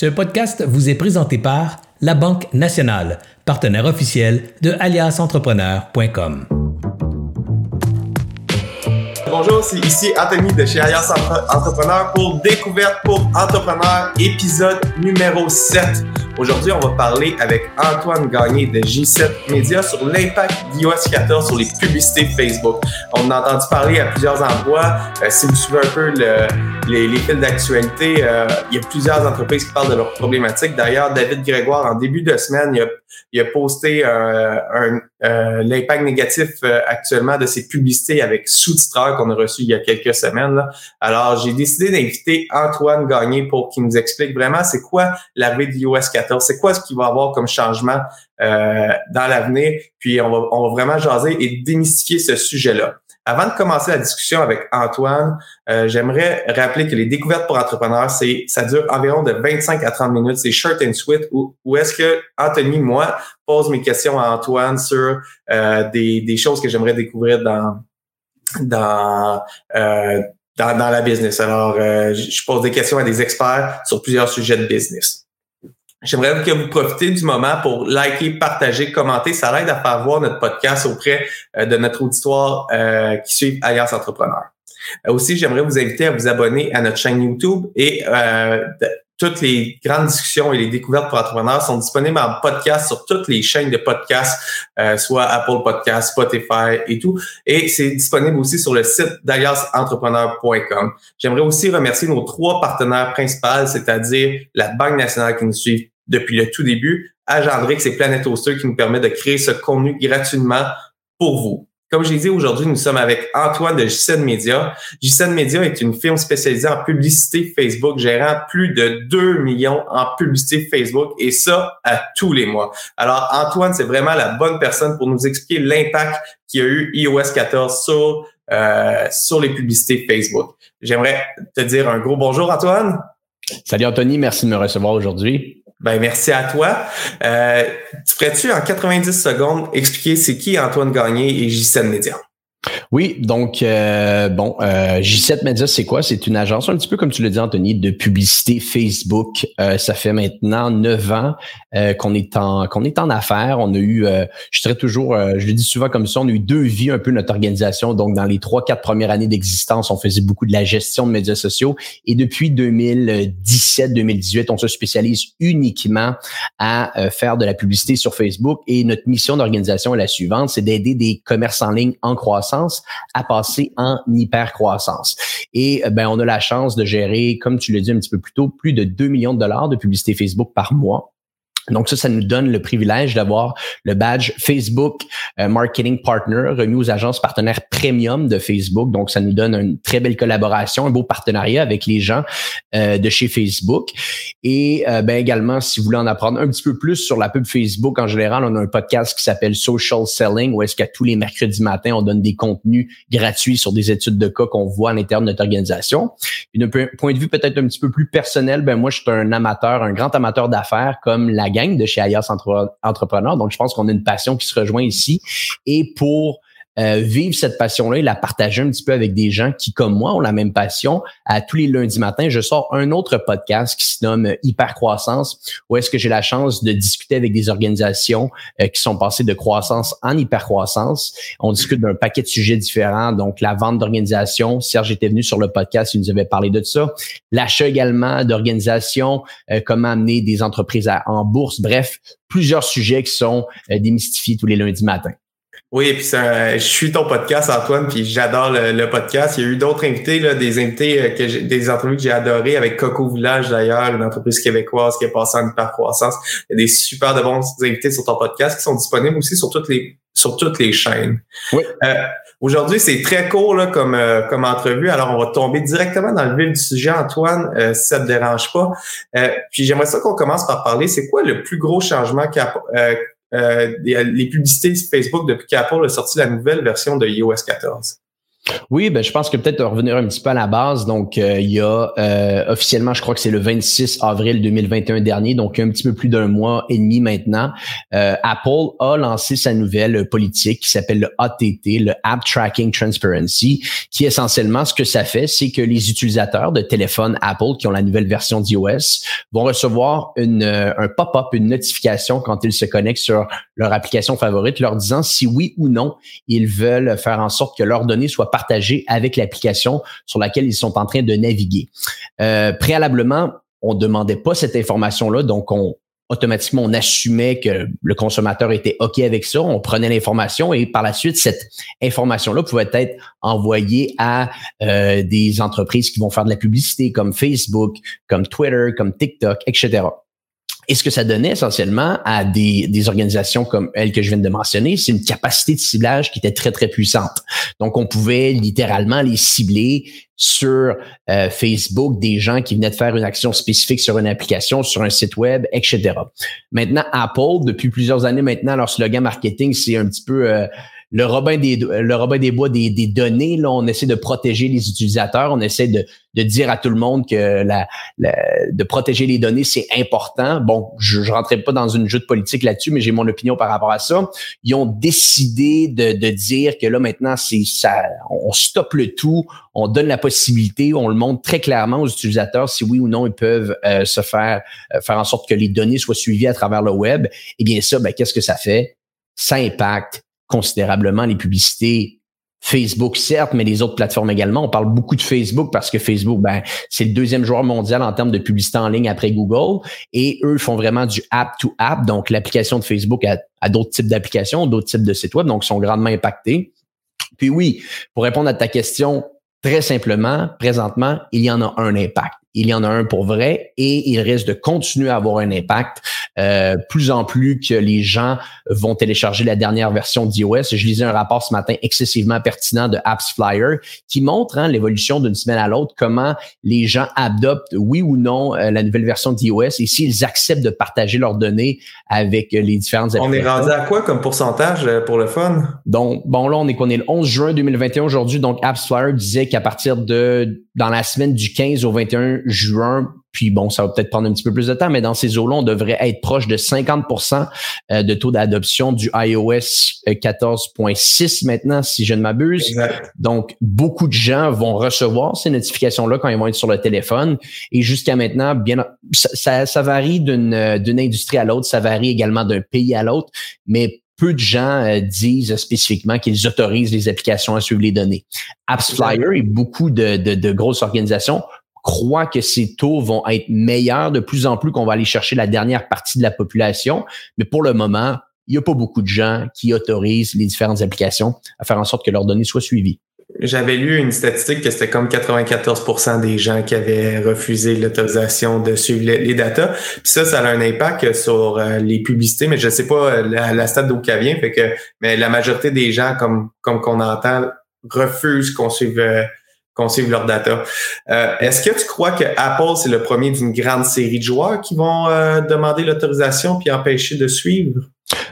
Ce podcast vous est présenté par La Banque Nationale, partenaire officiel de aliasentrepreneur.com. Bonjour, c'est ici Anthony de chez Alias Entrepreneur pour Découverte pour Entrepreneurs, épisode numéro 7. Aujourd'hui, on va parler avec Antoine Gagné de J7 Media sur l'impact d'iOS 14 sur les publicités Facebook. On a entendu parler à plusieurs endroits. Euh, si vous suivez un peu les, fils d'actualité, euh, il y a plusieurs entreprises qui parlent de leurs problématiques. D'ailleurs, David Grégoire, en début de semaine, il a, posté euh, l'impact négatif actuellement de ses publicités avec sous-titreurs qu'on a reçu il y a quelques semaines. Là. Alors, j'ai décidé d'inviter Antoine Gagné pour qu'il nous explique vraiment c'est quoi l'arrivée d'iOS 14 c'est quoi ce qu'il va avoir comme changement euh, dans l'avenir? Puis on va, on va vraiment jaser et démystifier ce sujet-là. Avant de commencer la discussion avec Antoine, euh, j'aimerais rappeler que les découvertes pour entrepreneurs, c'est ça dure environ de 25 à 30 minutes. C'est short and sweet. Où, où est-ce que Anthony, moi, pose mes questions à Antoine sur euh, des, des choses que j'aimerais découvrir dans dans, dans, dans la business. Alors, je pose des questions à des experts sur plusieurs sujets de business. J'aimerais que vous profitez du moment pour liker, partager, commenter. Ça aide à faire voir notre podcast auprès euh, de notre auditoire euh, qui suit Alliance Entrepreneur. Euh, aussi, j'aimerais vous inviter à vous abonner à notre chaîne YouTube et toutes les grandes discussions et les découvertes pour entrepreneurs sont disponibles en podcast sur toutes les chaînes de podcasts, soit Apple Podcasts, Spotify et tout. Et c'est disponible aussi sur le site d'allianceentrepreneur.com. J'aimerais aussi remercier nos trois partenaires principaux, c'est-à-dire la Banque nationale qui nous suit depuis le tout début, Agendrix et Planet Hoster qui nous permet de créer ce contenu gratuitement pour vous. Comme je l'ai dit, aujourd'hui, nous sommes avec Antoine de JCN Media. JCN Media est une firme spécialisée en publicité Facebook, gérant plus de 2 millions en publicité Facebook et ça à tous les mois. Alors, Antoine, c'est vraiment la bonne personne pour nous expliquer l'impact qu'il y a eu iOS 14 sur, euh, sur les publicités Facebook. J'aimerais te dire un gros bonjour, Antoine. Salut Anthony, merci de me recevoir aujourd'hui. Ben merci à toi. Euh, tu ferais-tu en 90 secondes expliquer c'est qui Antoine Gagné et JCN Média? Oui, donc euh, bon, euh, J7 Media, c'est quoi? C'est une agence, un petit peu comme tu l'as dit, Anthony, de publicité Facebook. Euh, ça fait maintenant neuf ans euh, qu'on est en qu'on est en affaires. On a eu, euh, je dirais toujours, je le dis souvent comme ça, on a eu deux vies un peu notre organisation. Donc, dans les trois, quatre premières années d'existence, on faisait beaucoup de la gestion de médias sociaux. Et depuis 2017-2018, on se spécialise uniquement à faire de la publicité sur Facebook. Et notre mission d'organisation est la suivante, c'est d'aider des commerces en ligne en croissance à passer en hyper-croissance. Et euh, ben, on a la chance de gérer, comme tu l'as dit un petit peu plus tôt, plus de 2 millions de dollars de publicité Facebook par mois. Donc ça, ça nous donne le privilège d'avoir le badge Facebook euh, Marketing Partner remis aux agences partenaires premium de Facebook. Donc ça nous donne une très belle collaboration, un beau partenariat avec les gens euh, de chez Facebook. Et euh, ben également, si vous voulez en apprendre un petit peu plus sur la pub Facebook en général, on a un podcast qui s'appelle Social Selling où est-ce qu'à tous les mercredis matins, on donne des contenus gratuits sur des études de cas qu'on voit à l'intérieur de notre organisation. D'un point de vue peut-être un petit peu plus personnel, ben moi je suis un amateur, un grand amateur d'affaires comme la de chez Alias Entrepreneur. Donc, je pense qu'on a une passion qui se rejoint ici. Et pour euh, vivre cette passion-là et la partager un petit peu avec des gens qui, comme moi, ont la même passion. À tous les lundis matins, je sors un autre podcast qui se nomme Hyper Croissance, où est-ce que j'ai la chance de discuter avec des organisations euh, qui sont passées de croissance en hyper croissance. On discute d'un paquet de sujets différents, donc la vente d'organisation. Serge était venu sur le podcast, il nous avait parlé de ça. L'achat également d'organisations, euh, comment amener des entreprises en bourse. Bref, plusieurs sujets qui sont démystifiés tous les lundis matins. Oui, puis je suis ton podcast, Antoine, puis j'adore le, podcast. Il y a eu d'autres invités, là, des invités euh, que des entrevues que j'ai adorées avec Coco Village d'ailleurs, une entreprise québécoise qui est passée en hyper-croissance. Il y a des super de bons invités sur ton podcast qui sont disponibles aussi sur toutes les sur toutes les chaînes. Oui. Euh, Aujourd'hui, c'est très court là, comme, euh, comme entrevue, alors on va tomber directement dans le vif du sujet, Antoine, euh, si ça te dérange pas. Euh, puis j'aimerais ça qu'on commence par parler, c'est quoi le plus gros changement qu'a euh, les publicités Facebook depuis qu'Apple a sorti la nouvelle version de iOS 14? Oui, ben je pense que peut-être revenir un petit peu à la base. Donc, euh, il y a euh, officiellement, je crois que c'est le 26 avril 2021 dernier, donc un petit peu plus d'un mois et demi maintenant, euh, Apple a lancé sa nouvelle politique qui s'appelle le ATT, le App Tracking Transparency, qui essentiellement ce que ça fait, c'est que les utilisateurs de téléphones Apple qui ont la nouvelle version d'iOS vont recevoir une, un pop-up, une notification quand ils se connectent sur leur application favorite, leur disant si oui ou non ils veulent faire en sorte que leurs données soient partagés avec l'application sur laquelle ils sont en train de naviguer. Euh, préalablement, on demandait pas cette information-là, donc on automatiquement on assumait que le consommateur était ok avec ça, on prenait l'information et par la suite cette information-là pouvait être envoyée à euh, des entreprises qui vont faire de la publicité comme Facebook, comme Twitter, comme TikTok, etc. Et ce que ça donnait essentiellement à des, des organisations comme elle que je viens de mentionner, c'est une capacité de ciblage qui était très, très puissante. Donc, on pouvait littéralement les cibler sur euh, Facebook des gens qui venaient de faire une action spécifique sur une application, sur un site web, etc. Maintenant, Apple, depuis plusieurs années maintenant, leur slogan marketing, c'est un petit peu euh, le Robin des le Robin des bois des, des, données. Là, on essaie de protéger les utilisateurs, on essaie de, de dire à tout le monde que la, de protéger les données c'est important. Bon, je, je rentrerai pas dans une jeu de politique là-dessus, mais j'ai mon opinion par rapport à ça. Ils ont décidé de, de dire que là maintenant c'est ça, on stoppe le tout, on donne la possibilité, on le montre très clairement aux utilisateurs si oui ou non ils peuvent euh, se faire euh, faire en sorte que les données soient suivies à travers le web. Eh bien ça, ben, qu'est-ce que ça fait? Ça impacte considérablement les publicités Facebook, certes, mais les autres plateformes également. On parle beaucoup de Facebook parce que Facebook, ben, c'est le deuxième joueur mondial en termes de publicité en ligne après Google. Et eux font vraiment du app to app. Donc, l'application de Facebook a, d'autres types d'applications, d'autres types de sites web, donc sont grandement impactés. Puis oui, pour répondre à ta question, très simplement, présentement, il y en a un impact il y en a un pour vrai et il risque de continuer à avoir un impact euh, plus en plus que les gens vont télécharger la dernière version d'iOS. Je lisais un rapport ce matin excessivement pertinent de Apps Flyer qui montre hein, l'évolution d'une semaine à l'autre, comment les gens adoptent oui ou non euh, la nouvelle version d'iOS et s'ils acceptent de partager leurs données avec les différentes applications. On est rendu à quoi comme pourcentage euh, pour le fun? Donc, bon, là, on est qu'on est le 11 juin 2021 aujourd'hui. Donc, Apps Flyer disait qu'à partir de dans la semaine du 15 au 21 juin, puis bon, ça va peut-être prendre un petit peu plus de temps, mais dans ces eaux-là, on devrait être proche de 50% euh, de taux d'adoption du iOS 14.6 maintenant, si je ne m'abuse. Donc, beaucoup de gens vont recevoir ces notifications-là quand ils vont être sur le téléphone. Et jusqu'à maintenant, bien, ça, ça, varie d'une, d'une industrie à l'autre, ça varie également d'un pays à l'autre, mais peu de gens euh, disent spécifiquement qu'ils autorisent les applications à suivre les données. AppsFlyer et beaucoup de, de, grosses organisations croient que ces taux vont être meilleurs de plus en plus qu'on va aller chercher la dernière partie de la population. Mais pour le moment, il n'y a pas beaucoup de gens qui autorisent les différentes applications à faire en sorte que leurs données soient suivies. J'avais lu une statistique que c'était comme 94% des gens qui avaient refusé l'autorisation de suivre les, datas. Puis ça, ça a un impact sur euh, les publicités, mais je sais pas euh, la, la stade d'où ça vient. Que, mais la majorité des gens, comme comme qu'on entend, refusent qu'on suive euh, leurs data. Est-ce que tu crois que Apple c'est le premier d'une grande série de joueurs qui vont demander l'autorisation puis empêcher de suivre?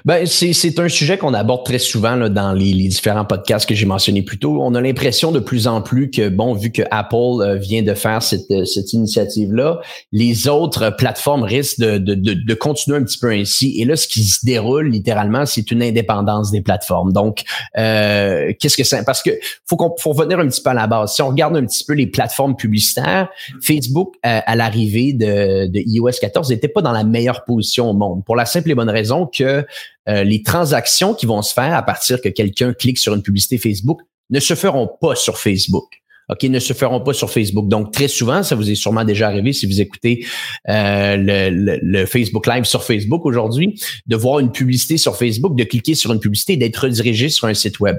Ben, c'est un sujet qu'on aborde très souvent là, dans les, les, différents podcasts que j'ai mentionnés plus tôt. On a l'impression de plus en plus que, bon, vu que Apple euh, vient de faire cette, euh, cette initiative-là, les autres plateformes risquent de, de, de, de, continuer un petit peu ainsi. Et là, ce qui se déroule littéralement, c'est une indépendance des plateformes. Donc, euh, qu'est-ce que c'est? Parce que faut qu'on faut revenir un petit peu à la base. Si on regarde un petit peu les plateformes publicitaires, Facebook, euh, à l'arrivée de, de iOS 14, n'était pas dans la meilleure position au monde. Pour la simple et bonne raison que euh, les transactions qui vont se faire à partir que quelqu'un clique sur une publicité Facebook ne se feront pas sur Facebook. OK, ne se feront pas sur Facebook. Donc, très souvent, ça vous est sûrement déjà arrivé si vous écoutez euh, le, le, Facebook Live sur Facebook aujourd'hui, de voir une publicité sur Facebook, de cliquer sur une publicité d'être redirigé sur un site web.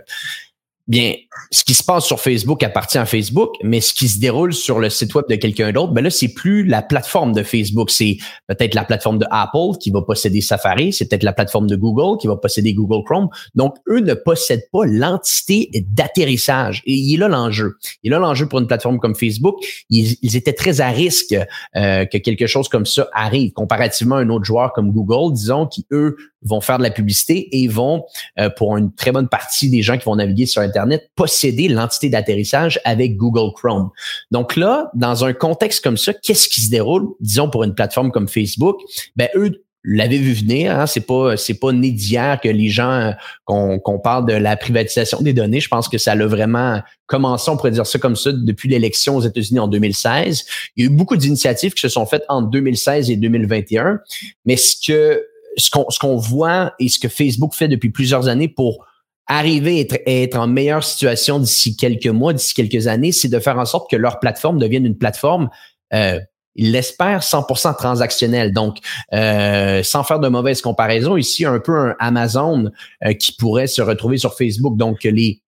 Bien, ce qui se passe sur Facebook appartient à Facebook, mais ce qui se déroule sur le site web de quelqu'un d'autre, ben là, c'est plus la plateforme de Facebook, c'est peut-être la plateforme de Apple qui va posséder Safari, c'est peut-être la plateforme de Google qui va posséder Google Chrome. Donc, eux ne possèdent pas l'entité d'atterrissage. Et il est là l'enjeu. Il est là l'enjeu pour une plateforme comme Facebook. Ils, étaient très à risque euh, que quelque chose comme ça arrive, comparativement à un autre joueur comme Google, disons, qui, eux, vont faire de la publicité et vont, euh, pour une très bonne partie des gens qui vont naviguer sur Internet, Internet posséder l'entité d'atterrissage avec Google Chrome. Donc là, dans un contexte comme ça, qu'est-ce qui se déroule, disons pour une plateforme comme Facebook? Ben eux l'avez vu venir. Hein? C'est pas c'est pas né d'hier que les gens qu'on qu'on parle de la privatisation des données. Je pense que ça l'a vraiment commencé, on pourrait dire ça comme ça, depuis l'élection aux États-Unis en 2016. Il y a eu beaucoup d'initiatives qui se sont faites entre 2016 et 2021. Mais ce que ce qu'on ce qu'on voit et ce que Facebook fait depuis plusieurs années pour arriver à être, en meilleure situation d'ici quelques mois, d'ici quelques années, c'est de faire en sorte que leur plateforme devienne une plateforme euh, il l'espère 100% transactionnel. Donc, euh, sans faire de mauvaise comparaison, ici un peu un Amazon euh, qui pourrait se retrouver sur Facebook. Donc, les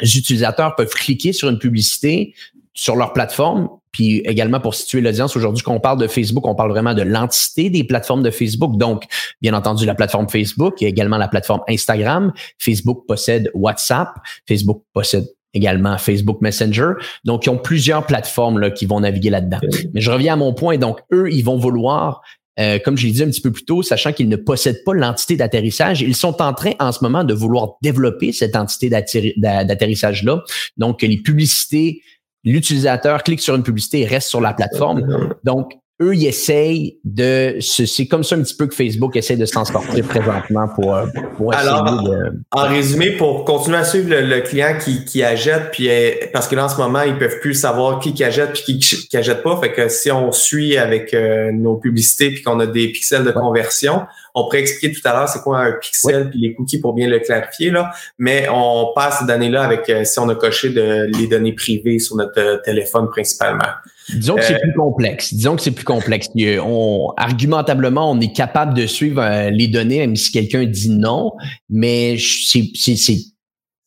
utilisateurs peuvent cliquer sur une publicité sur leur plateforme, puis également pour situer l'audience, aujourd'hui, quand on parle de Facebook, on parle vraiment de l'entité des plateformes de Facebook. Donc, bien entendu, la plateforme Facebook et également la plateforme Instagram. Facebook possède WhatsApp, Facebook possède également Facebook Messenger. Donc, ils ont plusieurs plateformes là, qui vont naviguer là-dedans. Mais je reviens à mon point. Donc, eux, ils vont vouloir, euh, comme je l'ai dit un petit peu plus tôt, sachant qu'ils ne possèdent pas l'entité d'atterrissage, ils sont en train en ce moment de vouloir développer cette entité d'atterrissage-là. Donc, les publicités, l'utilisateur clique sur une publicité et reste sur la plateforme. Donc, eux, ils essayent de. C'est comme ça un petit peu que Facebook essaie de s'en sortir présentement pour, euh, pour essayer Alors, de. En résumé, pour continuer à suivre le, client qui, qui achète, puis euh, parce que là, en ce moment, ils peuvent plus savoir qui qui achète puis qui qui achète pas. Fait que si on suit avec euh, nos publicités puis qu'on a des pixels de conversion, on pourrait expliquer tout à l'heure c'est quoi un pixel puis les cookies pour bien le clarifier là. Mais on passe ces données-là avec si on a coché de, les données privées sur notre téléphone principalement. Disons que c'est euh, plus complexe. Disons que c'est plus complexe. On, argumentablement, on est capable de suivre euh, les données, même si quelqu'un dit non, mais c'est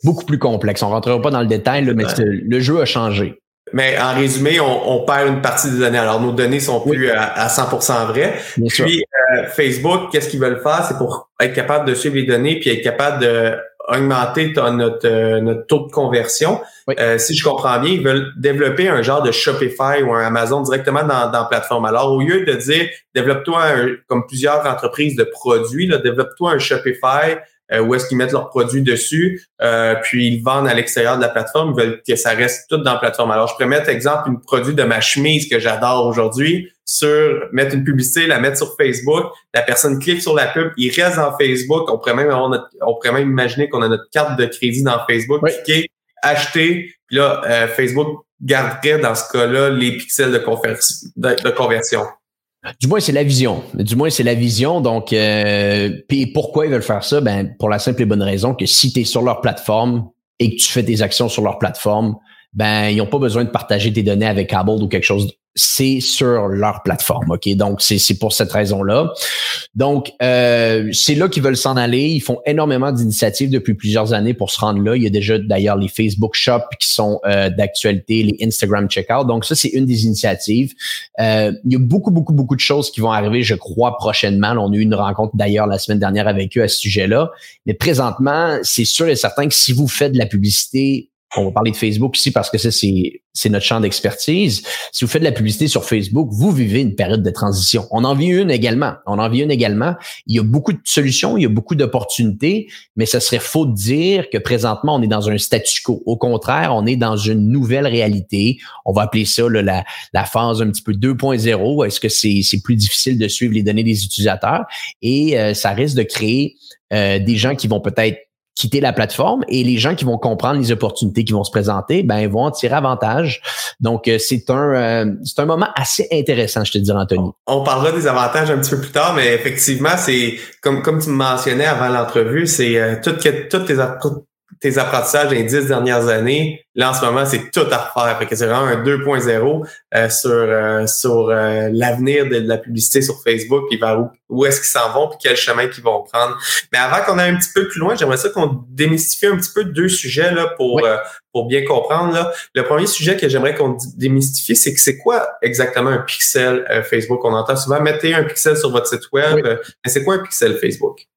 beaucoup plus complexe. On rentrera pas dans le détail, mais le jeu a changé. Mais en résumé, on, perd une partie des données. Alors, nos données sont plus à, 100% vraies. puis, euh, Facebook, qu'est-ce qu'ils veulent faire? C'est pour être capable de suivre les données puis être capable de augmenter notre, euh, notre taux de conversion. Euh, si je comprends bien, ils veulent développer un genre de Shopify ou un Amazon directement dans, dans la plateforme. Alors, au lieu de dire, développe-toi comme plusieurs entreprises de produits, développe-toi un Shopify euh, où est-ce qu'ils mettent leurs produits dessus, euh, puis ils vendent à l'extérieur de la plateforme, ils veulent que ça reste tout dans la plateforme. Alors, je pourrais mettre, exemple, une produit de ma chemise que j'adore aujourd'hui sur mettre une publicité, la mettre sur Facebook, la personne clique sur la pub, il reste dans Facebook, on pourrait même on pourrait même imaginer qu'on a notre carte de crédit dans Facebook, cliquer, acheter, puis là, euh, Facebook garderait dans ce cas-là les pixels de, de conversion. Du moins, c'est la vision. Du moins, c'est la vision. Donc, euh, puis pourquoi ils veulent faire ça? Ben, pour la simple et bonne raison que si tu es sur leur plateforme et que tu fais tes actions sur leur plateforme, ben, ils n'ont pas besoin de partager tes données avec Cable ou quelque chose c'est sur leur plateforme. OK? Donc, c'est pour cette raison-là. Donc, euh, c'est là qu'ils veulent s'en aller. Ils font énormément d'initiatives depuis plusieurs années pour se rendre là. Il y a déjà d'ailleurs les Facebook Shop qui sont euh, d'actualité, les Instagram Checkout. Donc, ça, c'est une des initiatives. Euh, il y a beaucoup, beaucoup, beaucoup de choses qui vont arriver, je crois, prochainement. on a eu une rencontre d'ailleurs la semaine dernière avec eux à ce sujet-là. Mais présentement, c'est sûr et certain que si vous faites de la publicité on va parler de Facebook ici parce que ça, c'est, notre champ d'expertise. Si vous faites de la publicité sur Facebook, vous vivez une période de transition. On en vit une également. On en vit une également. Il y a beaucoup de solutions, il y a beaucoup d'opportunités, mais ce serait faux de dire que présentement, on est dans un statu quo. Au contraire, on est dans une nouvelle réalité. On va appeler ça la, phase un petit peu 2.0. Est-ce que c'est, c'est plus difficile de suivre les données des utilisateurs? Et euh, ça risque de créer euh, des gens qui vont peut-être quitter la plateforme et les gens qui vont comprendre les opportunités qui vont se présenter, ben vont en tirer avantage. Donc euh, c'est un euh, c'est un moment assez intéressant, je te dis Anthony. On parlera des avantages un petit peu plus tard, mais effectivement c'est comme comme tu me mentionnais avant l'entrevue, c'est euh, toutes toutes tes tes apprentissages des dix dernières années, là en ce moment, c'est tout à refaire. Fait que c'est vraiment un 2.0 euh, sur euh, sur euh, l'avenir de, la publicité sur Facebook, puis vers où, où est-ce qu'ils s'en vont, puis quel chemin qu'ils vont prendre. Mais avant qu'on aille un petit peu plus loin, j'aimerais ça qu'on démystifie un petit peu deux sujets là pour pour bien comprendre. Là. Le premier sujet que j'aimerais qu'on démystifie, c'est que c'est quoi exactement un pixel Facebook? On entend souvent mettez un pixel sur votre site web, mais c'est quoi un pixel Facebook?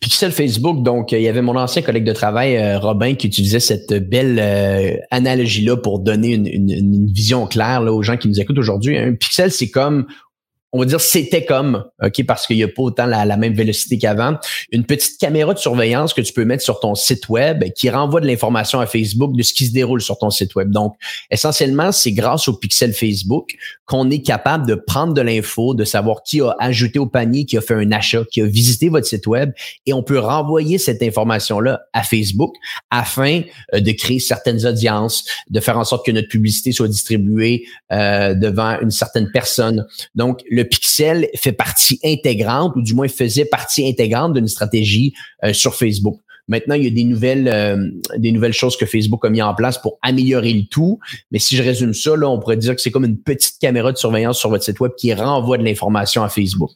Pixel Facebook, donc il y avait mon ancien collègue de travail, euh, Robin, qui utilisait cette belle euh, analogie-là pour donner une, vision claire là, aux gens qui nous écoutent aujourd'hui. Un pixel, c'est comme on va dire c'était comme, OK, parce qu'il n'y a pas autant la, même vélocité qu'avant, une petite caméra de surveillance que tu peux mettre sur ton site web qui renvoie de l'information à Facebook de ce qui se déroule sur ton site web. Donc, essentiellement, c'est grâce au pixel Facebook qu'on est capable de prendre de l'info, de savoir qui a ajouté au panier, qui a fait un achat, qui a visité votre site web, et on peut renvoyer cette information-là à Facebook afin euh, de créer certaines audiences, de faire en sorte que notre publicité soit distribuée euh, devant une certaine personne. Donc, le pixel fait partie intégrante, ou du moins faisait partie intégrante d'une stratégie euh, sur Facebook. Maintenant, il y a des nouvelles, euh, des nouvelles choses que Facebook a mis en place pour améliorer le tout. Mais si je résume ça, là, on pourrait dire que c'est comme une petite caméra de surveillance sur votre site web qui renvoie de l'information à Facebook.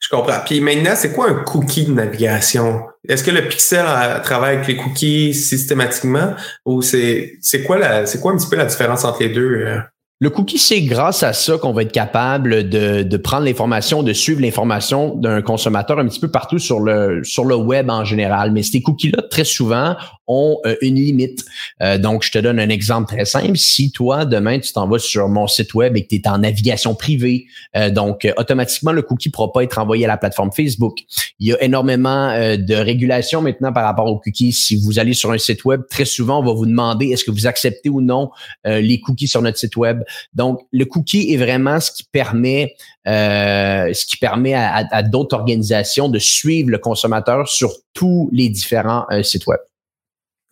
Je comprends. Puis maintenant, c'est quoi un cookie de navigation? Est-ce que le pixel travaille avec les cookies systématiquement ou c'est quoi la c'est quoi un petit peu la différence entre les deux? Le cookie, c'est grâce à ça qu'on va être capable de, de prendre l'information, de suivre l'information d'un consommateur un petit peu partout sur le sur le web en général. Mais ces cookies-là, très souvent, ont euh, une limite. Euh, donc, je te donne un exemple très simple. Si toi, demain, tu t'en vas sur mon site web et que tu es en navigation privée, euh, donc automatiquement, le cookie ne pourra pas être envoyé à la plateforme Facebook. Il y a énormément de régulations maintenant par rapport aux cookies. Si vous allez sur un site web, très souvent, on va vous demander est-ce que vous acceptez ou non les cookies sur notre site web. Donc, le cookie est vraiment ce qui permet, euh, ce qui permet à, d'autres organisations de suivre le consommateur sur tous les différents euh, sites web.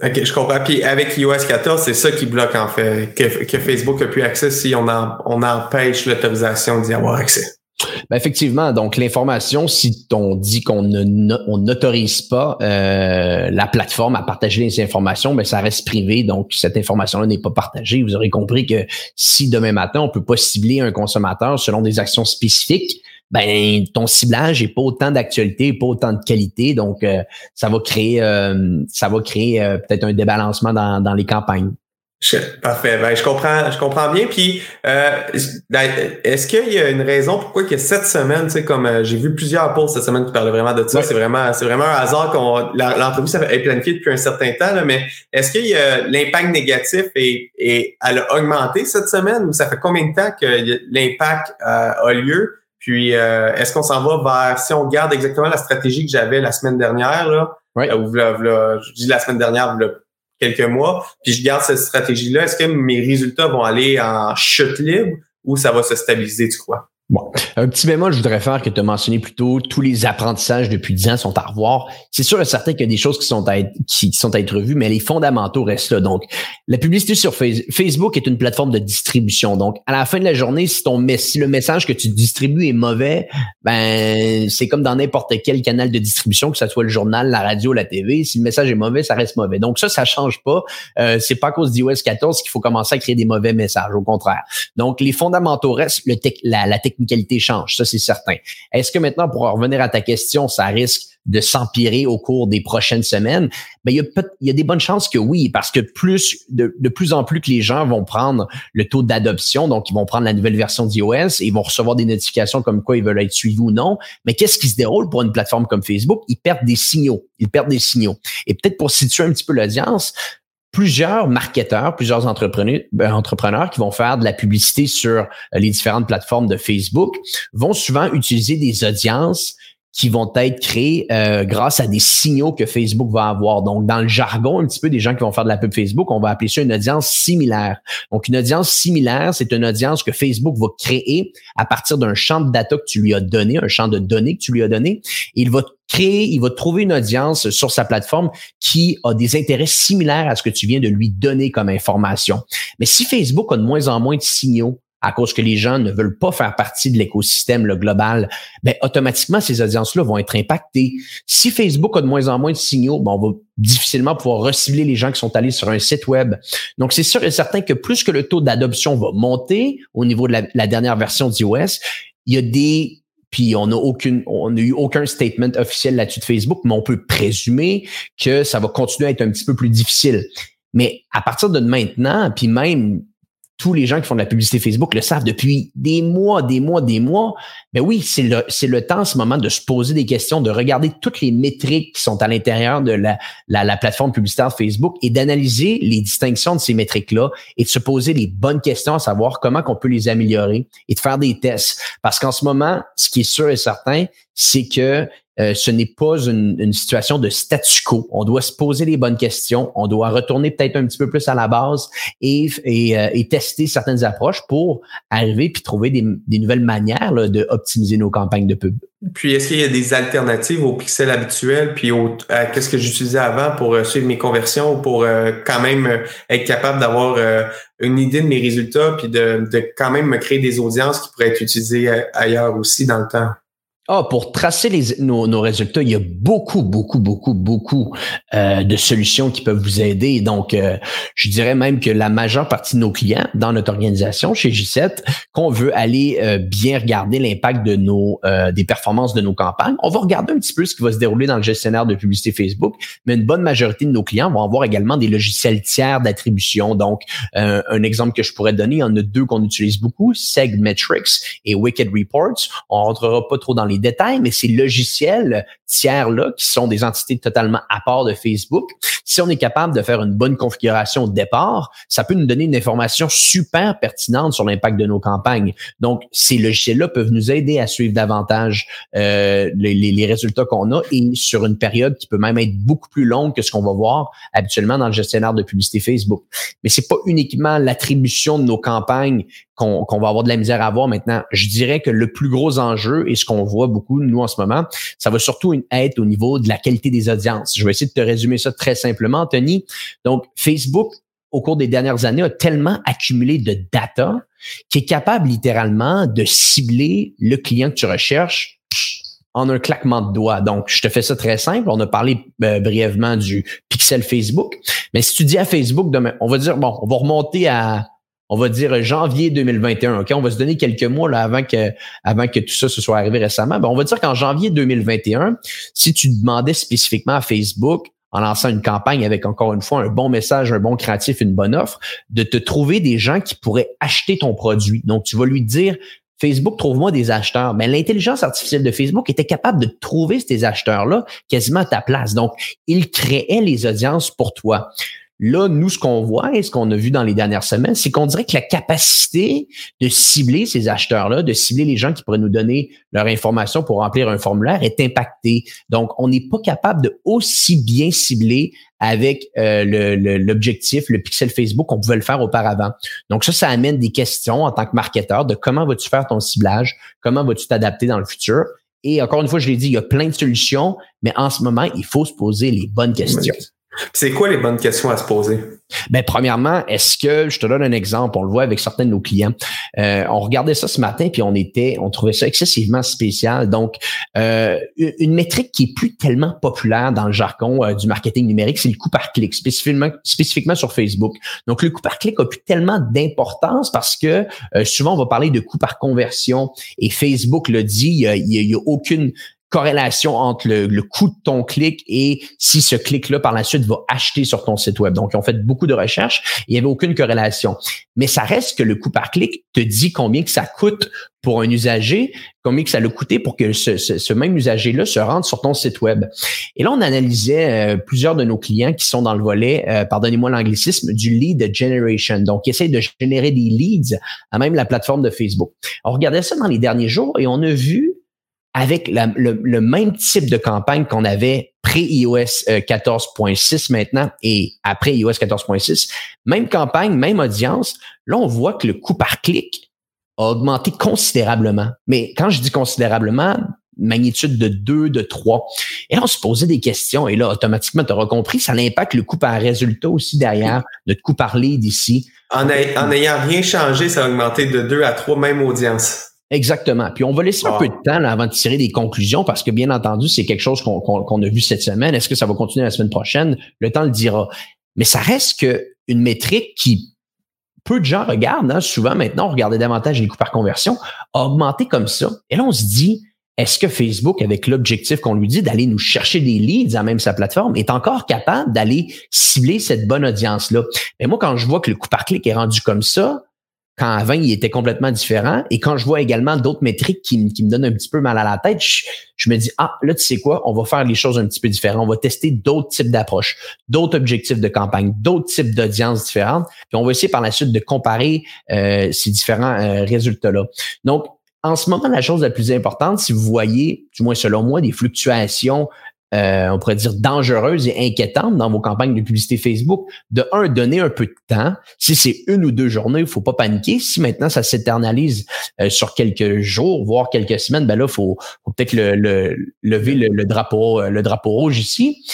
OK, je comprends. Puis avec iOS 14, c'est ça qui bloque en fait, que, Facebook a plus accès si on, on empêche l'autorisation d'y avoir accès. Ben effectivement, donc l'information, si on dit qu'on n'autorise pas euh, la plateforme à partager les informations, ben ça reste privé, donc cette information-là n'est pas partagée. Vous aurez compris que si demain matin on peut pas cibler un consommateur selon des actions spécifiques, ben ton ciblage est pas autant d'actualité, pas autant de qualité, donc euh, ça va créer euh, ça va créer peut-être un débalancement dans, dans les campagnes. Parfait. Ben, je comprends, je comprends bien. Puis, euh, ben, est-ce qu'il y a une raison pourquoi que cette semaine, tu sais, comme euh, j'ai vu plusieurs posts cette semaine qui parlaient vraiment de ça, c'est vraiment, c'est vraiment un hasard qu'on l'entrevue ça est planifiée depuis un certain temps. Là, mais est-ce qu'il y a l'impact négatif et, et elle a augmenté cette semaine ou ça fait combien de temps que l'impact euh, a lieu? Puis, est-ce qu'on s'en va vers si on garde exactement la stratégie que j'avais la semaine dernière là, ou je dis la semaine dernière, quelques mois, puis je garde cette stratégie-là, est-ce que mes résultats vont aller en chute libre ou ça va se stabiliser, tu crois? Bon. Un petit bémol, je voudrais faire que tu as mentionné plus tôt, tous les apprentissages depuis 10 ans sont à revoir. C'est sûr et certain qu'il y a des choses qui sont à être, qui sont à être revues, mais les fondamentaux restent là. Donc, la publicité sur Facebook est une plateforme de distribution. Donc, à la fin de la journée, si le message que tu distribues est mauvais, ben c'est comme dans n'importe quel canal de distribution, que ce soit le journal, la radio, la TV. Si le message est mauvais, ça reste mauvais. Donc ça, ça change pas. Euh, c'est pas à cause d'iOS 14 qu'il faut commencer à créer des mauvais messages. Au contraire. Donc, les fondamentaux restent. Le la, la qualité change, ça c'est certain. Est-ce que maintenant, pour revenir à ta question, ça risque de s'empirer au cours des prochaines semaines? Ben, il, y a des bonnes chances que oui, parce que plus de, de plus en plus que les gens vont prendre le taux d'adoption, donc ils vont prendre la nouvelle version d'iOS et ils vont recevoir des notifications comme quoi ils veulent être suivis ou non. Mais qu'est-ce qui se déroule pour une plateforme comme Facebook? Ils perdent des signaux. Ils perdent des signaux. Et peut-être pour situer un petit peu l'audience, plusieurs marketeurs, plusieurs entrepreneurs, ben, entrepreneurs qui vont faire de la publicité sur euh, les différentes plateformes de Facebook vont souvent utiliser des audiences qui vont être créées euh, grâce à des signaux que Facebook va avoir. Donc, dans le jargon, un petit peu des gens qui vont faire de la pub Facebook, on va appeler ça une audience similaire. Donc, une audience similaire, c'est une audience que Facebook va créer à partir d'un champ de data que tu lui as donné, un champ de données que tu lui as donné. Il va créer, il va trouver une audience sur sa plateforme qui a des intérêts similaires à ce que tu viens de lui donner comme information. Mais si Facebook a de moins en moins de signaux à cause que les gens ne veulent pas faire partie de l'écosystème le global, ben automatiquement ces audiences-là vont être impactées. Si Facebook a de moins en moins de signaux, ben, on va difficilement pouvoir recibler les gens qui sont allés sur un site web. Donc c'est sûr et certain que plus que le taux d'adoption va monter au niveau de la, la dernière version d'iOS, il y a des puis on n'a aucune, on n'a eu aucun statement officiel là-dessus de Facebook, mais on peut présumer que ça va continuer à être un petit peu plus difficile. Mais à partir de maintenant, puis même tous les gens qui font de la publicité Facebook le savent depuis des mois, des mois, des mois. Mais oui, c'est le, c'est le temps en ce moment de se poser des questions, de regarder toutes les métriques qui sont à l'intérieur de la, la, la plateforme publicitaire Facebook et d'analyser les distinctions de ces métriques-là et de se poser les bonnes questions à savoir comment qu'on peut les améliorer et de faire des tests. Parce qu'en ce moment, ce qui est sûr et certain, c'est que euh, ce n'est pas une, une, situation de statu quo. On doit se poser les bonnes questions. On doit retourner peut-être un petit peu plus à la base et, et, euh, et tester certaines approches pour arriver puis trouver des, des nouvelles manières là, de optimiser nos campagnes de pub. Puis, est-ce qu'il y a des alternatives aux pixels habituels? Puis au, à qu'est-ce que j'utilisais avant pour euh, suivre mes conversions ou pour euh, quand même euh, être capable d'avoir une idée de mes résultats puis de, de quand même me créer des audiences qui pourraient être utilisées ailleurs aussi dans le temps? Ah, pour tracer les, nos, nos, résultats, il y a beaucoup, beaucoup, beaucoup, beaucoup euh, de solutions qui peuvent vous aider. Donc, euh, je dirais même que la majeure partie de nos clients dans notre organisation chez J7, qu'on veut aller euh, bien regarder l'impact de nos euh, des performances de nos campagnes, on va regarder un petit peu ce qui va se dérouler dans le gestionnaire de publicité Facebook, mais une bonne majorité de nos clients vont avoir également des logiciels tiers d'attribution. Donc, euh, un exemple que je pourrais donner, il y en a deux qu'on utilise beaucoup, Segmetrics et Wicked Reports. On rentrera pas trop dans les détails, mais ces logiciels tiers-là, qui sont des entités totalement à part de Facebook, si on est capable de faire une bonne configuration au départ, ça peut nous donner une information super pertinente sur l'impact de nos campagnes. Donc, ces logiciels-là peuvent nous aider à suivre davantage euh, les, les, résultats qu'on a et sur une période qui peut même être beaucoup plus longue que ce qu'on va voir habituellement dans le gestionnaire de publicité Facebook. Mais c'est pas uniquement l'attribution de nos campagnes qu'on va avoir de la misère à voir maintenant. Je dirais que le plus gros enjeu et ce qu'on voit beaucoup nous en ce moment, ça va surtout être au niveau de la qualité des audiences. Je vais essayer de te résumer ça très simplement, Tony. Donc, Facebook, au cours des dernières années, a tellement accumulé de data qu'il est capable littéralement de cibler le client que tu recherches en un claquement de doigts. Donc, je te fais ça très simple. On a parlé euh, brièvement du pixel Facebook. Mais si tu dis à Facebook demain, on va dire, bon, on va remonter à on va dire janvier 2021. OK, on va se donner quelques mois là avant que avant que tout ça se soit arrivé récemment. Ben, on va dire qu'en janvier 2021, si tu demandais spécifiquement à Facebook en lançant une campagne avec encore une fois un bon message, un bon créatif, une bonne offre, de te trouver des gens qui pourraient acheter ton produit. Donc tu vas lui dire Facebook, trouve-moi des acheteurs. Mais l'intelligence artificielle de Facebook était capable de trouver ces acheteurs-là quasiment à ta place. Donc, il créait les audiences pour toi. Là, nous, ce qu'on voit et ce qu'on a vu dans les dernières semaines, c'est qu'on dirait que la capacité de cibler ces acheteurs-là, de cibler les gens qui pourraient nous donner leur information pour remplir un formulaire est impactée. Donc, on n'est pas capable de aussi bien cibler avec euh, l'objectif, le, pixel Facebook qu'on pouvait le faire auparavant. Donc ça, ça amène des questions en tant que marketeur de comment vas-tu faire ton ciblage, comment vas-tu t'adapter dans le futur? Et encore une fois, je l'ai dit, il y a plein de solutions, mais en ce moment, il faut se poser les bonnes questions. C'est quoi les bonnes questions à se poser? Ben, premièrement, est-ce que, je te donne un exemple, on le voit avec certains de nos clients. Euh, on regardait ça ce matin, puis on était, on trouvait ça excessivement spécial. Donc, euh, une métrique qui est plus tellement populaire dans le jargon euh, du marketing numérique, c'est le coût par clic, spécifiquement, sur Facebook. Donc, le coût par clic a plus tellement d'importance parce que souvent, on va parler de coût par conversion et Facebook le dit, il n'y a, aucune corrélation entre le, coût de ton clic et si ce clic-là par la suite va acheter sur ton site web. Donc, ils ont fait beaucoup de recherches. Il n'y avait aucune corrélation. Mais ça reste que le coût par clic te dit combien que ça coûte pour un usager, combien que ça l'a coûté pour que ce, même usager-là se rende sur ton site web. Et là, on analysait euh, plusieurs de nos clients qui sont dans le volet, euh, pardonnez-moi l'anglicisme, du lead generation. Donc, ils essayent de générer des leads à même la plateforme de Facebook. On regardait ça dans les derniers jours et on a vu avec le, même type de campagne qu'on avait pré-iOS 14.6 euh, maintenant et après iOS 14.6, même campagne, même audience, là, on voit que le coût par clic a augmenté considérablement. Mais quand je dis considérablement, magnitude de 2, de 3. Et on se posait des questions et là, automatiquement, tu auras compris, ça impacte le coût par résultat aussi derrière, notre coût par lead ici. En, en ayant rien changé, ça a augmenté de 2 à 3, même audience. Exactement. Puis on va laisser un peu de temps avant de tirer des conclusions parce que bien entendu, c'est quelque chose qu'on a vu cette semaine. Est-ce que ça va continuer la semaine prochaine? Le temps le dira. Mais ça reste que une métrique qui peu de gens regardent, hein, souvent maintenant, on regardait davantage les coûts par conversion, a augmenté comme ça. Et là, on se dit, est-ce que Facebook, avec l'objectif qu'on lui dit d'aller nous chercher des leads à même sa plateforme, est encore capable d'aller cibler cette bonne audience-là? Mais moi, quand je vois que le coût par clic est rendu comme ça, quand avant, il était complètement différent. Et quand je vois également d'autres métriques qui, me donnent un petit peu mal à la tête, je, me dis, ah, là, tu sais quoi, on va faire les choses un petit peu différentes. On va tester d'autres types d'approches, d'autres objectifs de campagne, d'autres types d'audiences différentes. Puis on va essayer par la suite de comparer euh, ces différents euh, résultats-là. Donc, en ce moment, la chose la plus importante, si vous voyez, du moins selon moi, des fluctuations euh, on pourrait dire dangereuse et inquiétante dans vos campagnes de publicité Facebook. De un, donner un peu de temps. Si c'est une ou deux journées, il faut pas paniquer. Si maintenant ça s'éternalise euh, sur quelques jours, voire quelques semaines, ben là, faut, faut peut-être le, lever le, drapeau, le drapeau rouge ici.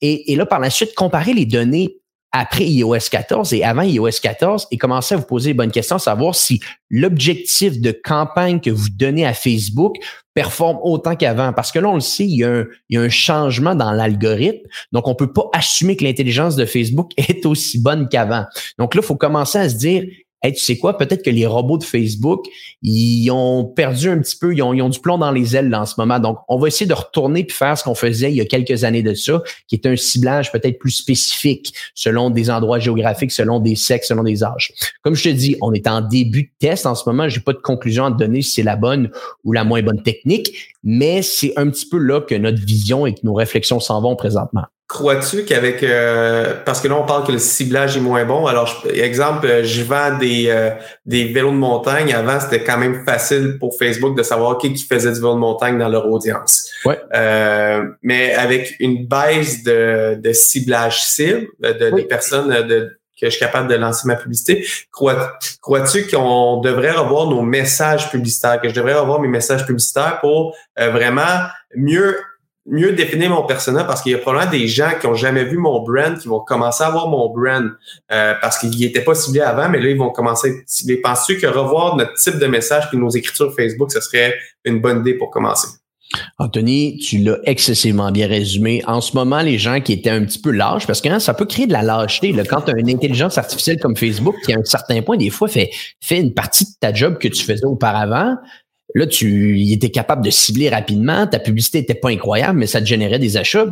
Et, et là, par la suite, comparer les données après iOS 14 et avant iOS 14 et commencer à vous poser les bonnes questions, savoir si l'objectif de campagne que vous donnez à Facebook performe autant qu'avant. Parce que là, on le sait, il y a un, il y a un changement dans l'algorithme. Donc, on peut pas assumer que l'intelligence de Facebook est aussi bonne qu'avant. Donc là, il faut commencer à se dire, hey, tu sais quoi, peut-être que les robots de Facebook, ils ont perdu un petit peu, ils ont, du plomb dans les ailes en ce moment. Donc, on va essayer de retourner puis faire ce qu'on faisait il y a quelques années de ça, qui est un ciblage peut-être plus spécifique selon des endroits géographiques, selon des sexes, selon des âges. Comme je te dis, on est en début de test en ce moment. J'ai pas de conclusion à te donner si c'est la bonne ou la moins bonne technique, mais c'est un petit peu là que notre vision et que nos réflexions s'en vont présentement. Crois-tu qu'avec euh, parce que là on parle que le ciblage est moins bon. Alors exemple, euh, je vends des euh, des vélos de montagne. Avant c'était quand même facile pour Facebook de savoir qui qui faisait du vélo de montagne dans leur audience. Ouais. mais avec une baisse de, de ciblage cible de, des personnes de, que je suis capable de lancer ma publicité, crois, crois-tu qu'on devrait revoir nos messages publicitaires, que je devrais revoir mes messages publicitaires pour vraiment mieux mieux définir mon persona parce qu'il y a probablement des gens qui ont jamais vu mon brand qui vont commencer à voir mon brand euh, parce qu'il n'était pas ciblé avant, mais là, ils vont commencer à être ciblés. Penses-tu que revoir notre type de message puis nos écritures Facebook, ce serait une bonne idée pour commencer? Anthony, tu l'as excessivement bien résumé. En ce moment, les gens qui étaient un petit peu lâches, parce que hein, ça peut créer de la lâcheté. Là, quand tu as une intelligence artificielle comme Facebook qui, à un certain point, des fois, fait, fait une partie de ta job que tu faisais auparavant, Là, tu il était capable de cibler rapidement. Ta publicité était pas incroyable, mais ça te générait des achats.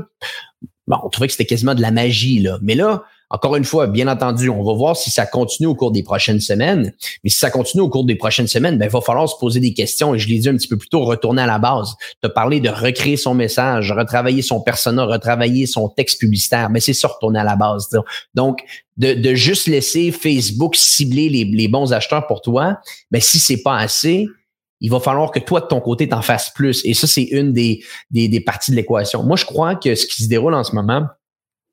Bon, on trouvait que c'était quasiment de la magie, là. Mais là, encore une fois, bien entendu, on va voir si ça continue au cours des prochaines semaines. Mais si ça continue au cours des prochaines semaines, ben, il va falloir se poser des questions. Et je l'ai dit un petit peu plus tôt, retourner à la base. As parlé de recréer son message, retravailler son persona, retravailler son texte publicitaire. Mais c'est ça, retourner à la base. Donc, de, juste laisser Facebook cibler les, bons acheteurs pour toi, ben, si c'est pas assez, il va falloir que toi, de ton côté, t'en fasses plus. Et ça, c'est une des, des, parties de l'équation. Moi, je crois que ce qui se déroule en ce moment,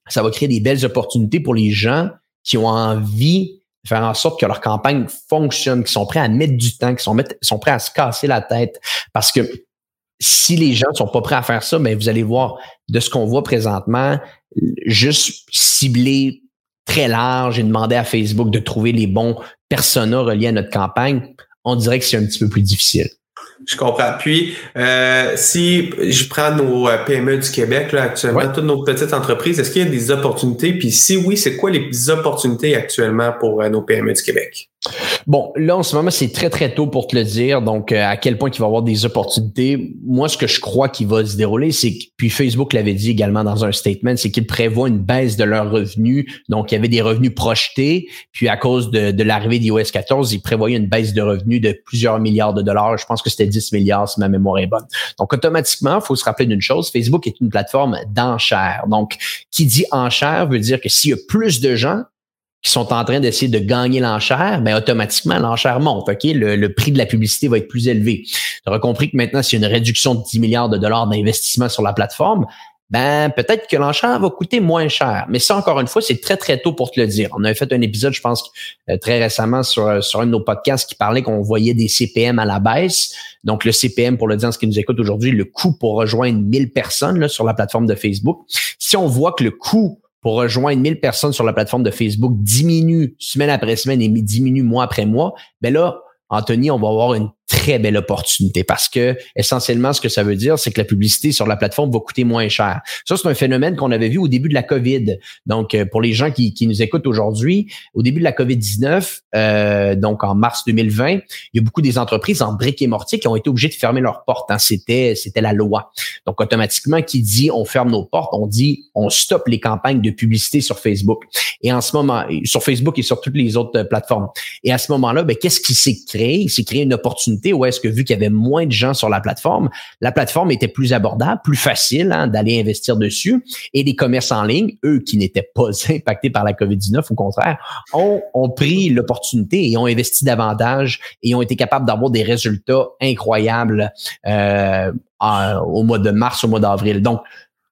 ça va créer des belles opportunités pour les gens qui ont envie de faire en sorte que leur campagne fonctionne, qui sont prêts à mettre du temps, qui sont, prêts à se casser la tête. Parce que si les gens sont pas prêts à faire ça, ben vous allez voir de ce qu'on voit présentement, juste cibler très large et demander à Facebook de trouver les bons personas reliés à notre campagne, on dirait que c'est un petit peu plus difficile. Je comprends. Puis, euh, si je prends nos euh, PME du Québec, là, actuellement, toutes nos petites entreprises, est-ce qu'il y a des opportunités? Puis si oui, c'est quoi les opportunités actuellement pour euh, nos PME du Québec? Bon, là, en ce moment, c'est très, très tôt pour te le dire. Donc, euh, à quel point il va y avoir des opportunités. Moi, ce que je crois qu'il va se dérouler, c'est que, puis Facebook l'avait dit également dans un statement, c'est qu'il prévoit une baisse de leurs revenus. Donc, il y avait des revenus projetés. Puis, à cause de, de l'arrivée d'iOS 14, il prévoyait une baisse de revenus de plusieurs milliards de dollars. Je pense que c'était 10 milliards si ma mémoire est bonne. Donc, automatiquement, il faut se rappeler d'une chose. Facebook est une plateforme d'enchères. Donc, qui dit enchère veut dire que s'il y a plus de gens qui sont en train d'essayer de gagner l'enchère, ben automatiquement l'enchère monte. Ok, le, prix de la publicité va être plus élevé. Tu auras compris que maintenant, s'il y a une réduction de 10 milliards de dollars d'investissement sur la plateforme, ben peut-être que l'enchère va coûter moins cher. Mais ça, encore une fois, c'est très, très tôt pour te le dire. On avait fait un épisode, je pense, euh, très récemment sur, sur un de nos podcasts qui parlait qu'on voyait des CPM à la baisse. Donc, le CPM, pour le dire ce qui nous écoute aujourd'hui, le coût pour rejoindre 1000 personnes là, sur la plateforme de Facebook. Si on voit que le coût pour rejoindre 1000 personnes sur la plateforme de Facebook diminue semaine après semaine et diminue mois après mois, ben là, Anthony, on va avoir une très belle opportunité parce que essentiellement, ce que ça veut dire, c'est que la publicité sur la plateforme va coûter moins cher. Ça, c'est un phénomène qu'on avait vu au début de la COVID. Donc, euh, pour les gens qui, qui nous écoutent aujourd'hui, au début de la COVID-19, euh, donc en mars 2020, il y a beaucoup des entreprises en briques et mortier qui ont été obligées de fermer leurs portes. Hein. C'était, c'était la loi. Donc, automatiquement, qui dit on ferme nos portes, on dit on stoppe les campagnes de publicité sur Facebook. Et en ce moment, sur Facebook et sur toutes les autres euh, plateformes. Et à ce moment-là, ben, qu'est-ce qui s'est créé? Il s'est créé une opportunité où est-ce que vu qu'il y avait moins de gens sur la plateforme, la plateforme était plus abordable, plus facile hein, d'aller investir dessus. Et les commerces en ligne, eux qui n'étaient pas impactés par la COVID-19, au contraire, ont, ont pris l'opportunité et ont investi davantage et ont été capables d'avoir des résultats incroyables euh, au mois de mars, au mois d'avril. Donc,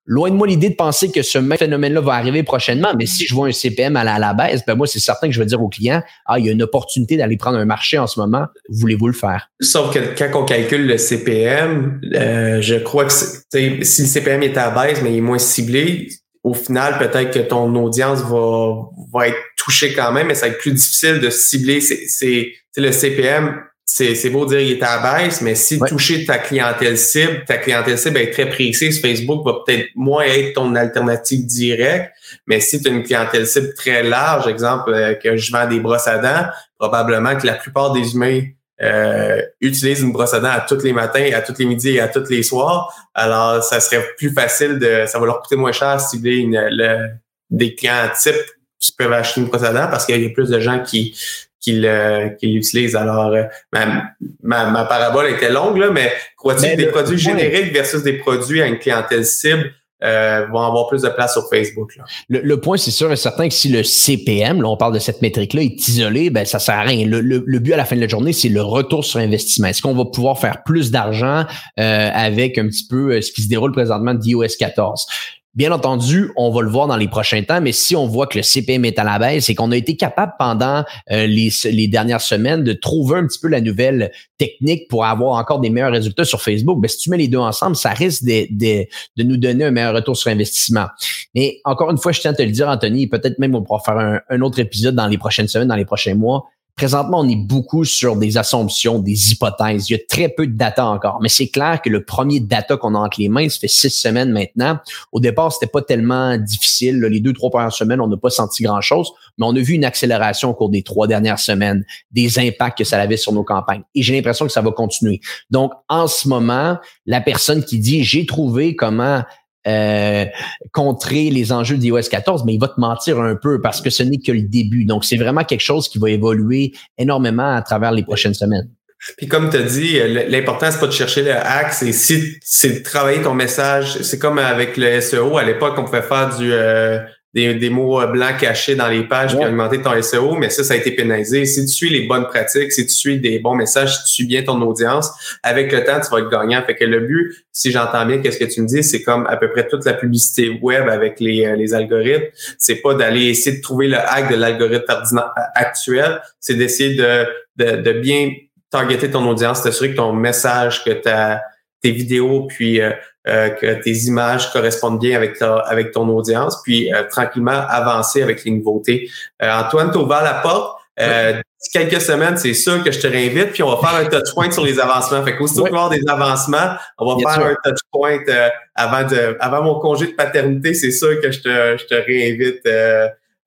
Loin de moi l'idée de penser que ce même phénomène-là va arriver prochainement, mais si je vois un CPM à la, à la baisse, ben moi, c'est certain que je vais dire au client, ah, il y a une opportunité d'aller prendre un marché en ce moment, voulez-vous le faire? Sauf que quand on calcule le CPM, euh, je crois que si le CPM est à la baisse, mais il est moins ciblé, au final, peut-être que ton audience va, va être touchée quand même, mais ça va être plus difficile de cibler. C'est le CPM c'est beau dire qu'il est à la baisse, mais si toucher ta clientèle cible, ta clientèle cible est très précise, Facebook va peut-être moins être ton alternative directe. Mais si tu as une clientèle cible très large, exemple euh, que je vends des brosses à dents, probablement que la plupart des humains euh, utilisent une brosse à dents à tous les matins, à tous les midis et à tous les soirs. Alors, ça serait plus facile de, ça va leur coûter moins cher cibler une, des clients types qui peuvent acheter une brosse à dents parce qu'il y a plus de gens qui qu'il utilise. Alors, euh, ma, ma, parabole était longue, là, mais crois-tu que des produits génériques versus des produits à une clientèle cible euh, vont avoir plus de place sur Facebook. Là? Le, point, c'est sûr et certain que si le CPM, là, on parle de cette métrique-là, est isolé, ben ça sert à rien. Le, le, but à la fin de la journée, c'est le retour sur investissement. Est-ce qu'on va pouvoir faire plus d'argent euh, avec un petit peu ce qui se déroule présentement d'iOS 14? Bien entendu, on va le voir dans les prochains temps, mais si on voit que le CPM est à la baisse et qu'on a été capable pendant euh, les, dernières semaines de trouver un petit peu la nouvelle technique pour avoir encore des meilleurs résultats sur Facebook, ben, si tu mets les deux ensemble, ça risque de, de, nous donner un meilleur retour sur investissement. Mais encore une fois, je tiens à te le dire, Anthony, peut-être même on pourra faire un autre épisode dans les prochaines semaines, dans les prochains mois. Présentement, on est beaucoup sur des assumptions, des hypothèses. Il y a très peu de data encore, mais c'est clair que le premier data qu'on a entre les mains, ça fait six semaines maintenant. Au départ, c'était pas tellement difficile. Les deux, trois premières semaines, on n'a pas senti grand-chose, mais on a vu une accélération au cours des trois dernières semaines, des impacts que ça avait sur nos campagnes. Et j'ai l'impression que ça va continuer. Donc, en ce moment, la personne qui dit, j'ai trouvé comment euh, contrer les enjeux d'iOS 14, mais il va te mentir un peu parce que ce n'est que le début. Donc, c'est vraiment quelque chose qui va évoluer énormément à travers les prochaines semaines. Puis comme tu as dit, l'important, c'est pas de chercher le hack, c'est c'est de travailler ton message. C'est comme avec le SEO, à l'époque, on pouvait faire du euh, des, mots euh, blancs cachés dans les pages puis augmenter ton SEO, mais ça, ça a été pénalisé. Si tu suis les bonnes pratiques, si tu suis des bons messages, si tu suis bien ton audience, avec le temps, tu vas être gagnant. Fait que le but, si j'entends bien qu'est-ce que tu me dis, c'est comme à peu près toute la publicité web avec les, euh, les algorithmes. C'est pas d'aller essayer de trouver le hack de l'algorithme actuel, c'est d'essayer de, de, de bien targeter ton audience, t'assurer que ton message, que ta, tes vidéos, puis euh, euh, que tes images correspondent bien avec ta, avec ton audience, puis euh, tranquillement avancer avec les nouveautés. Antoine, tu ouvert la porte. quelques semaines, c'est sûr que je te réinvite, puis on va faire un touch point sur les avancements. Fait qu'aussitôt oui. avoir des avancements, on va faire un touch point avant de avant mon congé de paternité. C'est sûr que je te, je te réinvite.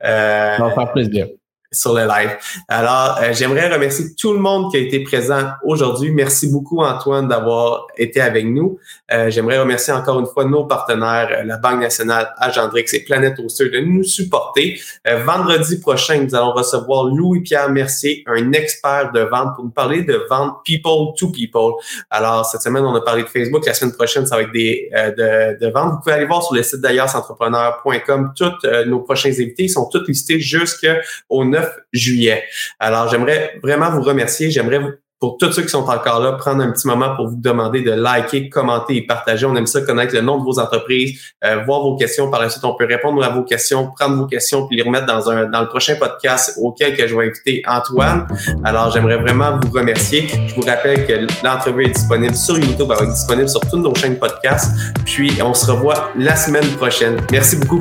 ça va faire plaisir sur le live. Alors, euh, j'aimerais remercier tout le monde qui a été présent aujourd'hui. Merci beaucoup, Antoine, d'avoir été avec nous. Euh, j'aimerais remercier encore une fois nos partenaires, euh, la Banque nationale, Agendrix et Planète Oster, de nous supporter. vendredi prochain, nous allons recevoir Louis-Pierre Mercier, un expert de vente, pour nous parler de vente people to people. Alors, cette semaine, on a parlé de Facebook. La semaine prochaine, ça va être des de, de vente. Vous pouvez aller voir sur le site d'ailleurs, entrepreneur.com. Tous nos prochains invités sont tous listés jusqu'au 9 juillet. Alors, j'aimerais vraiment vous remercier. J'aimerais pour tous ceux qui sont encore là, prendre un petit moment pour vous demander de liker, commenter et partager. On aime ça connaître le nom de vos entreprises, euh, voir vos questions. Par la suite, on peut répondre à vos questions, prendre vos questions puis les remettre dans un dans le prochain podcast auquel que je vais inviter Antoine. Alors, j'aimerais vraiment vous remercier. Je vous rappelle que l'entrevue est disponible sur YouTube, elle va être disponible sur toutes nos chaînes podcast. Puis, on se revoit la semaine prochaine. Merci beaucoup.